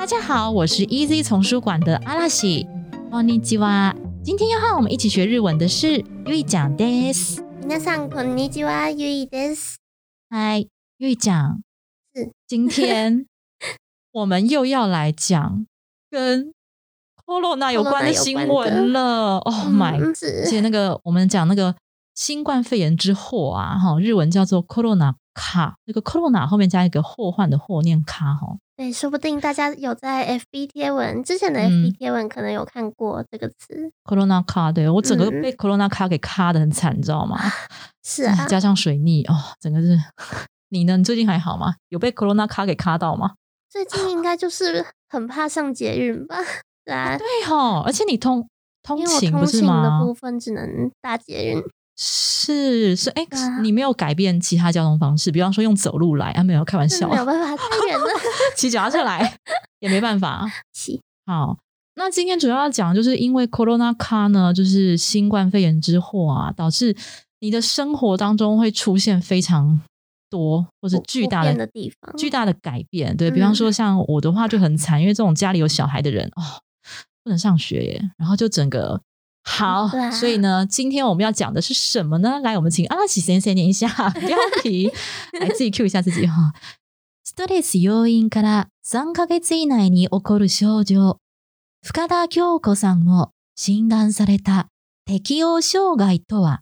大家好，我是 Easy 丛书馆的阿拉西，こんにちは。今天要和我们一起学日文的是ゆいちゃんです。皆さんこんにちは、ゆいです。嗨，ゆいちゃん，是今天我们又要来讲跟 corona 有关的 corona 有新关的闻了。Oh my！嗯而是且那个我们讲那个新冠肺炎之祸啊，哈，日文叫做 corona 卡，那个 corona 后面加一个祸患的祸，念卡哈。 对，说不定大家有在 FB 贴文之前的嗯 FB 贴文可能有看过这个词，corona 卡，对我整个嗯被 corona 卡给卡的很惨，你知道吗？是啊，加上水逆哦，整个是。你呢？你最近还好吗？有被 corona 卡给卡到吗？最近应该就是很怕上捷运吧？对啊，对哈，而且你通通勤不是吗？部分只能搭捷运，是是，哎、你没有改变其他交通方式，比方说用走路来啊？没有开玩笑是没，有办法。骑脚踏车来 也没办法。起好，那今天主要要讲，就是因为 corona Car 呢，就是新冠肺炎之祸啊，导致你的生活当中会出现非常多或是巨大的的地方巨大的改变。对比方嗯说，像我的话就很惨，因为这种家里有小孩的人哦，不能上学耶，然后就整个。好，啊所以呢，今天我们要讲的是什么呢？来，我们请阿拉奇先生念一下标题，来自己 Q 一下自己哈。ストレス要因から3ヶ月以内に起こる症状。深田京子さんも診断された適応障害とは、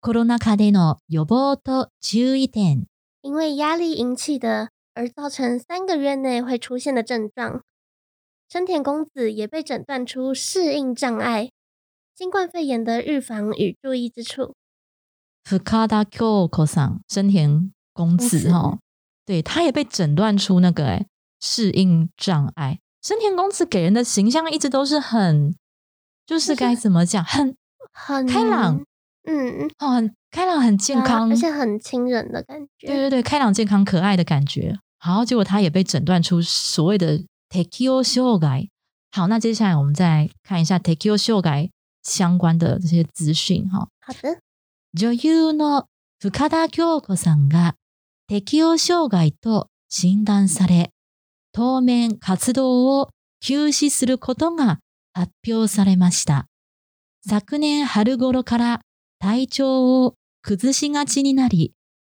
コロナ禍での予防と注意点。因为压力引起的而造成三个月内会出现的症状。生田公子也被诊断出适应障碍，新冠肺炎的预防与注意之处。深田京子さん，生田公子公哈，对，他也被诊断出那个哎适应障碍。生田公子给人的形象一直都是很，就是就是该怎么讲，很很开朗，嗯，哦，很开朗，很健对啊康，而且很亲人的感觉。对对对，开朗、健康、可爱的感觉。好，结果他也被诊断出所谓的 tekio 障害。好，那接下来我们再看一下 tekio 障害相关的这些资讯哈。好的，女優の深田恭子さんが 適応障害と診断され、当面活動を休止することが発表されました。昨年春頃から体調を崩しがちになり、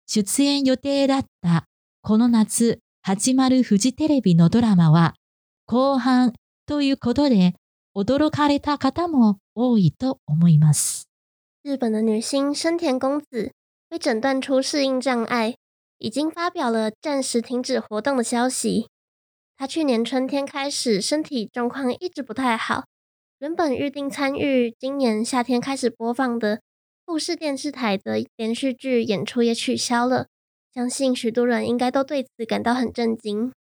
出演予定だったこの夏始まるフジテレビのドラマは後半ということで驚かれた方も多いと思います。日本的女星生田公子被诊断出适应障碍，已经发表了暂时停止活动的消息。他去年春天开始身体状况一直不太好，原本预定参与今年夏天开始播放的富士电视台的连续剧演出也取消了。相信许多人应该都对此感到很震惊。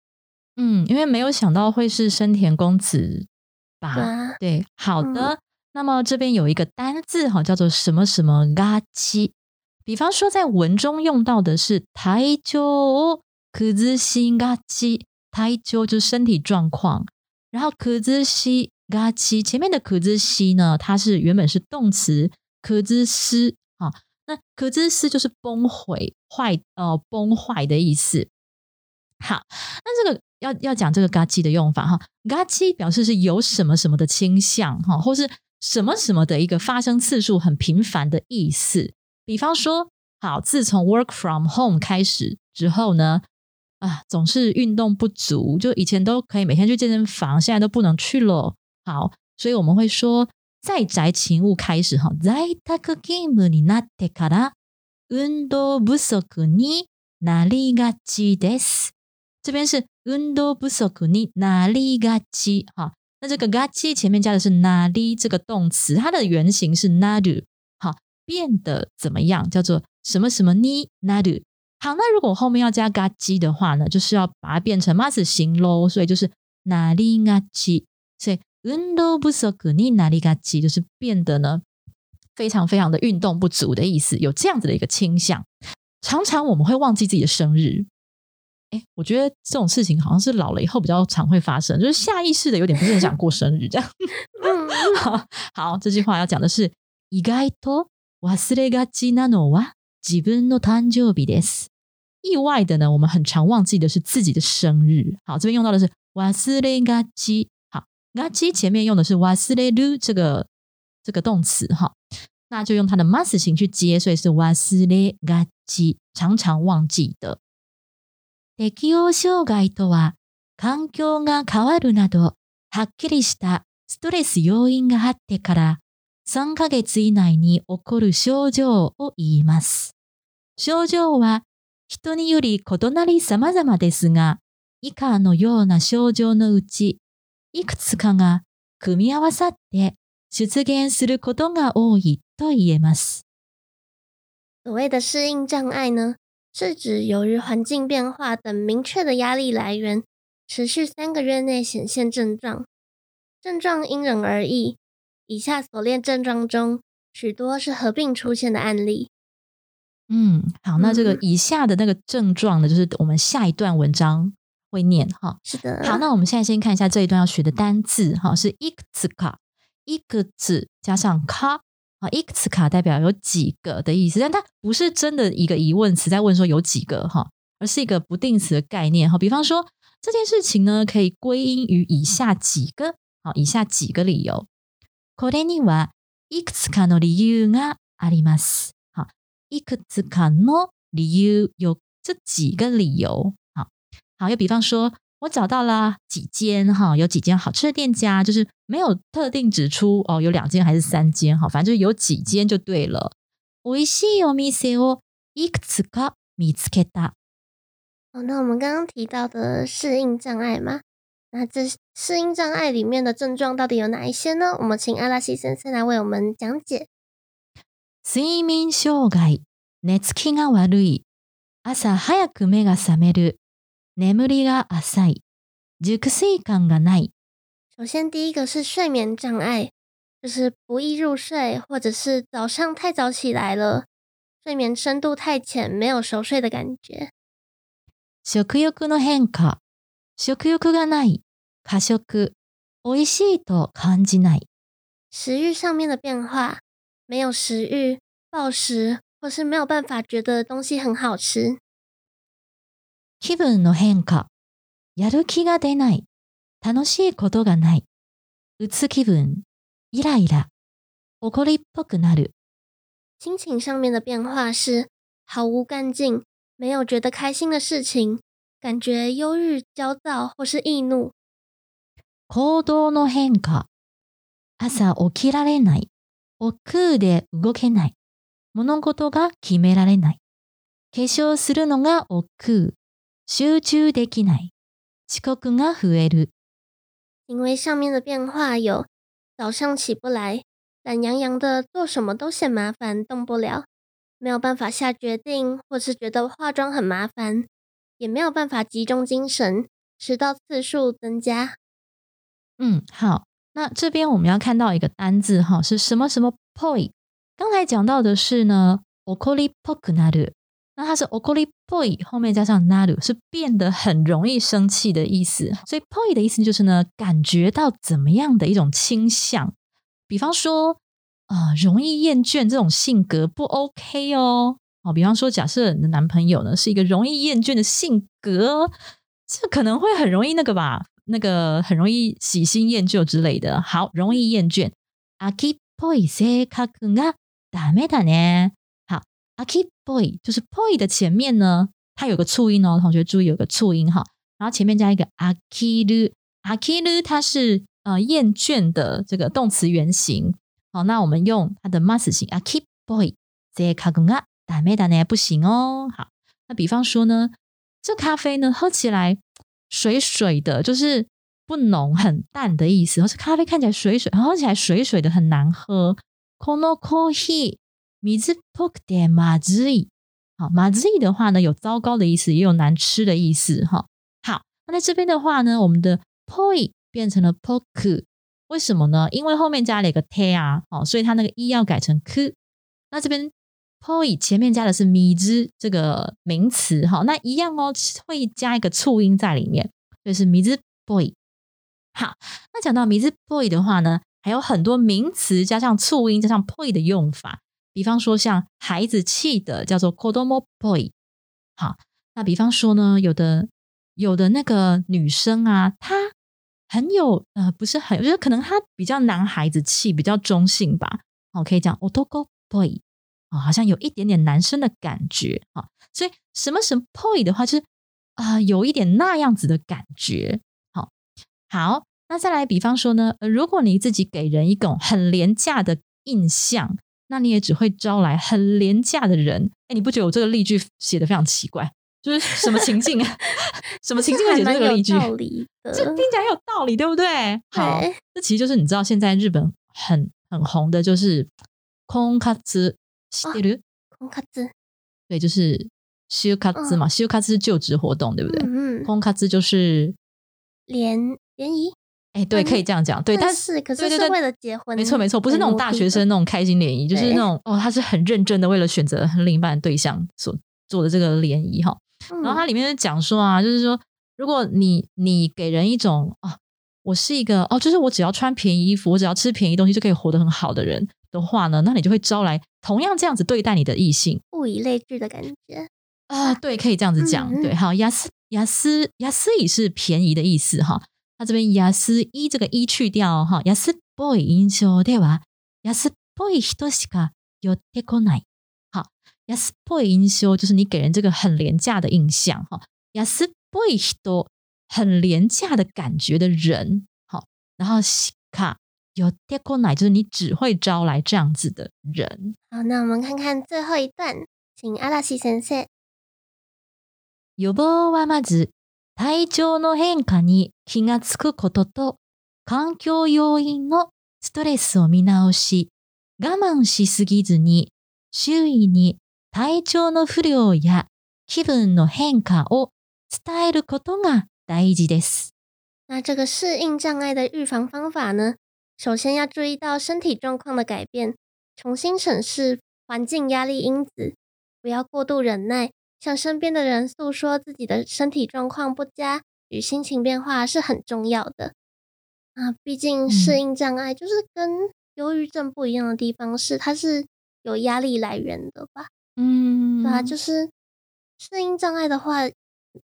嗯，因为没有想到会是生田公子吧？对啊，对，好的。那么这边有一个单字哈，叫做什么什么嘎七。比方说，在文中用到的是台鸠可兹西嘎七，台鸠就是身体状况，然后可兹西嘎七前面的可兹西呢，它是原本是动词可兹斯啊，那可兹斯就是崩毁、坏呃崩坏的意思。好，那这个要要讲这个嘎叽的用法哈，嘎叽表示是有什么什么的倾向哈，或是什么什么的一个发生次数很频繁的意思。比方说，好，自从 work from home 开始之后呢，啊，总是运动不足，就以前都可以每天去健身房，现在都不能去了。好，所以我们会说，在宅勤务开始哈，在宅勤務になってから運動不足になりがちです。这边是運動不足になりがち哈，那这个がち前面加的是なり这个动词，它的原型是なる，好， 变得怎么样？叫做什么什么になる。好，那如果后面要加嘎叽的话呢，就是要把它变成 mas 形喽，所以就是 なりがち。所以運動不足になりがち就是变得呢非常非常的运动不足的意思，有这样子的一个倾向。常常我们会忘记自己的生日。哎，我觉得这种事情好像是老了以后比较常会发生，就是下意识的有点不是很想过生日这样。好，好，这句话要讲的是意外と 忘れがちなのは自分の誕生日です。意外的呢，我们很常忘记的是自己的生日。好，这边用到的是忘れがち。好，がち前面用的是忘れる这个这个动词哈，那就用它的 mas 形去接，所以是忘れがち，常常忘记的。適応障害とは、環境が変わるなど、はっきりしたストレス要因があってから、 3ヶ月以内に起こる症状を言います。症状は人により異なり様々ですが、以下のような症状のうち、いくつかが組み合わさって出現することが多いと言えます。所谓的适应障碍呢，是指由于环境变化等明确的压力来源，持续三个月内显现症状。症状因人而异。以下所列症状中，许多是合并出现的案例。嗯，好，那这个以下的那个症状呢，就是我们下一段文章会念哈。是的。好，那我们现在先看一下这一段要学的单字哈，是いくつか，一个字加上か。啊，いくつか代表有几个的意思，但它不是真的一个疑问词在问说有几个哈，而是一个不定词的概念哈。比方说这件事情呢，可以归因于以下几个，好，以下几个理由。 これにはいくつかの理由があります。好，いくつかの理由有这几个理由。好，好，又比方说。我找到了几间哈，有几间好吃的店家，就是没有特定指出哦，有两间还是三间哈，反正就是有几间就对了。おいしいお店をいくつか見つけた。哦，那我们刚刚提到的适应障碍吗？ 那这适应障碍里面的症状到底有哪一些呢？我们请阿拉西先生来为我们讲解。睡眠障害、寝つきが悪い、朝早く目が覚める。眠りが浅い、熟睡感がない。首先，第一个是睡眠障碍，就是不易入睡，或者是早上太早起来了，睡眠深度太浅，没有熟睡的感觉。食欲の変化、 食欲がない、過食、美味しいと感じない。食欲上面的变化，没有食欲、暴食，或是没有办法觉得东西很好吃。気分の変化、やる気が出ない、楽しいことがない、うつ気分、イライラ、怒りっぽくなる。心情上面的变化是毫无干劲，没有觉得开心的事情，感觉忧郁、焦躁或是易怒。行動の変化、朝起きられない、億劫で動けない、物事が決められない、化粧するのが億劫。集中できない。遅刻が増える。因为上面的变化有早上起不来，懒洋洋的，做什么都嫌麻烦，动不了，没有办法下决定，或是觉得化妆很麻烦， 也没有办法集中精神，迟到次数增加。嗯，好，那这边我们要看到一个单字哈，是什么什么 poi？刚才讲到的是呢，okoli poku naru，。那它是 okoli poi 后面加上 naru 是变得很容易生气的意思，所以 poi 的意思就是呢，感觉到怎么样的一种倾向，比方说啊，容易厌倦这种性格不 OK 哦。哦，比方说，假设你的男朋友呢是一个容易厌倦的性格，这可能会很容易那个吧，那个很容易喜新厌旧之类的。好，容易厌倦。aki poi se kaku ga dame da ne。aki boy 就是 boy 的前面呢，它有个促音哦，同学注意有个促音哈，然后前面加一个 akiru，akiru 它是呃厌倦的这个动词原形。好，那我们用它的 mas 型 aki boy，这卡工啊打没打呢不行哦。好，那比方说呢，这咖啡呢喝起来水水的，就是不浓很淡的意思。而是咖啡看起来水水，喝起来水水的很难喝。kono coffee。米字 poke 点马子意，好马子意的话呢，有糟糕的意思，也有难吃的意思哈。好，那在这边的话呢，我们的 poi 变成了 poku，为什么呢？因为后面加了一个 te 啊，哦，所以它那个一要改成 k。那这边 poi 前面加的是米之这个名词，哈，那一样哦，会加一个促音在里面，所以是米之 boy。好，那讲到米之 boy 的话呢，还有很多名词加上促音加上 poi 的用法，比方说像孩子气的叫做 kodomo boy。好，那比方说呢，有的有的那个女生啊，她很有呃，不是很，我觉得可能她比较男孩子气，比较中性吧。哦，可以讲 otoko boy。啊，好像有一点点男生的感觉啊，所以什么什么 poy 的话，就是啊，有一点那样子的感觉。好，好，那再来，比方说呢，呃，如果你自己给人一种很廉价的印象，那你也只会招来很廉价的人。哎，你不觉得我这个例句写的非常奇怪？就是什么情境啊？什么情境会写这个例句？这听起来有道理，对不对？好，这其实就是你知道，现在日本很很红的就是空卡兹。对了，空卡兹，对，就是休卡兹嘛，休卡兹是就职活动，对不对？嗯，空卡兹就是联联谊，哎，对，可以这样讲，对，但是可是是为了结婚，没错没错，不是那种大学生那种开心联谊，就是那种哦，他是很认真的为了选择另一半对象所做的这个联谊哈。然后它里面就讲说啊，就是说，如果你你给人一种啊，我是一个哦，就是我只要穿便宜衣服，我只要吃便宜东西就可以活得很好的人。的话呢，那你就会招来同样这样子对待你的异性，物以类聚的感觉啊，对，可以这样子讲，对，好，雅思雅思雅思以是便宜的意思哈，那这边雅思一这个一去掉哈，雅思 boy 印象对吧？雅思 boy 一多しか有てこない，好，雅思 boy 印象就是你给人这个很廉价的印象哈，雅思 boy 一多很廉价的感觉的人，好，然后西卡。 有跌过奶，就是你只会招来这样子的人。好，那我们看看最后一段，请阿拉西先生。予防はまず体調の変化に気がつくことと、環境要因のストレスを見直し、我慢しすぎずに、周囲に体調の不良や気分の変化を伝えることが大事です。那这个适应障碍的预防方法呢？首先要注意到身体状况的改变，重新审视环境压力因子，不要过度忍耐，向身边的人诉说自己的身体状况不佳与心情变化是很重要的。啊，毕竟适应障碍就是跟忧郁症不一样的地方是，它是有压力来源的吧？嗯，对啊，就是适应障碍的话，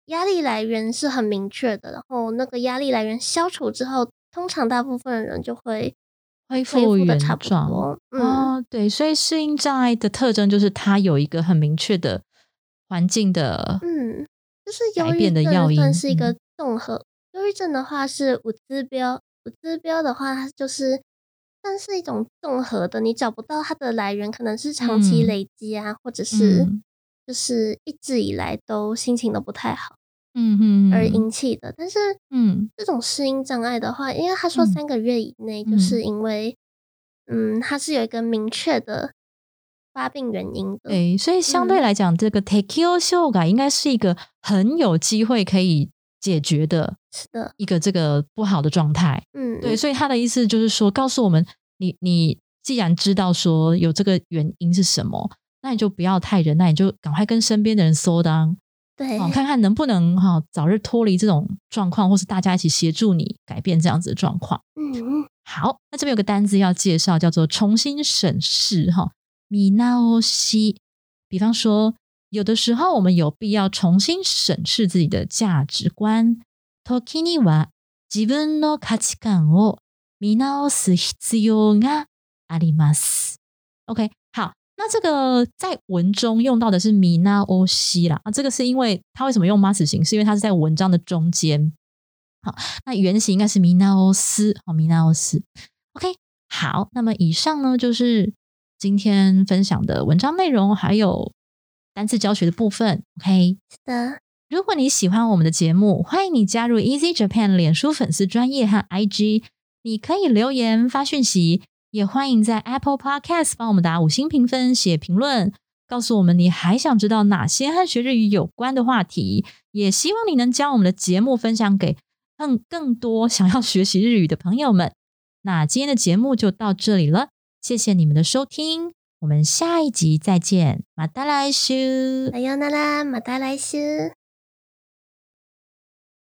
压力来源是很明确的，然后那个压力来源消除之后。通常大部分人就会恢复原状。嗯，对，所以适应障碍的特征就是它有一个很明确的环境的，嗯，就是忧郁症算是一个综合。忧郁症的话是五指标，五指标的话它就是算是一种综合的，你找不到它的来源，可能是长期累积啊，或者是就是一直以来都心情都不太好。嗯哼，而引起的，但是嗯，这种适应障碍的话，因为他说三个月以内，就是因为嗯，它是有一个明确的发病原因的，对，所以。相对来讲，这个 takeyou 修改应该是一个很有机会可以解决的，是的，一个这个不好的状态，嗯，对，所以他的意思就是说，告诉我们，你你既然知道说有这个原因是什么，那你就不要太忍耐，你就赶快跟身边的人说当。对，看看能不能哈早日脱离这种状况，或是大家一起协助你改变这样子的状况。嗯，好，那这边有个单字要介绍，叫做重新审视哈。米纳欧西，比方说，有的时候我们有必要重新审视自己的价值观。時には自分の価値観を見直す必要があります。OK，好。 那这个在文中用到的是米纳欧西啦啊，这个是因为它为什么用 mas 形？是因为它是在文章的中间。好，那原型应该是米纳欧斯，好，米纳欧斯。OK，好，那么以上呢就是今天分享的文章内容，还有单词教学的部分。OK，是的。如果你喜欢我们的节目，欢迎你加入 Easy Japan 脸书粉丝专业和 IG，你可以留言发讯息。也欢迎在 Apple Podcast 帮我们打五星评分、写评论，告诉我们你还想知道哪些和学日语有关的话题。也希望你能将我们的节目分享给 更更多想要学习日语的朋友们。那今天的节目就到这里了，谢谢你们的收听，我们下一集再见，马达来修。さようなら、また来週。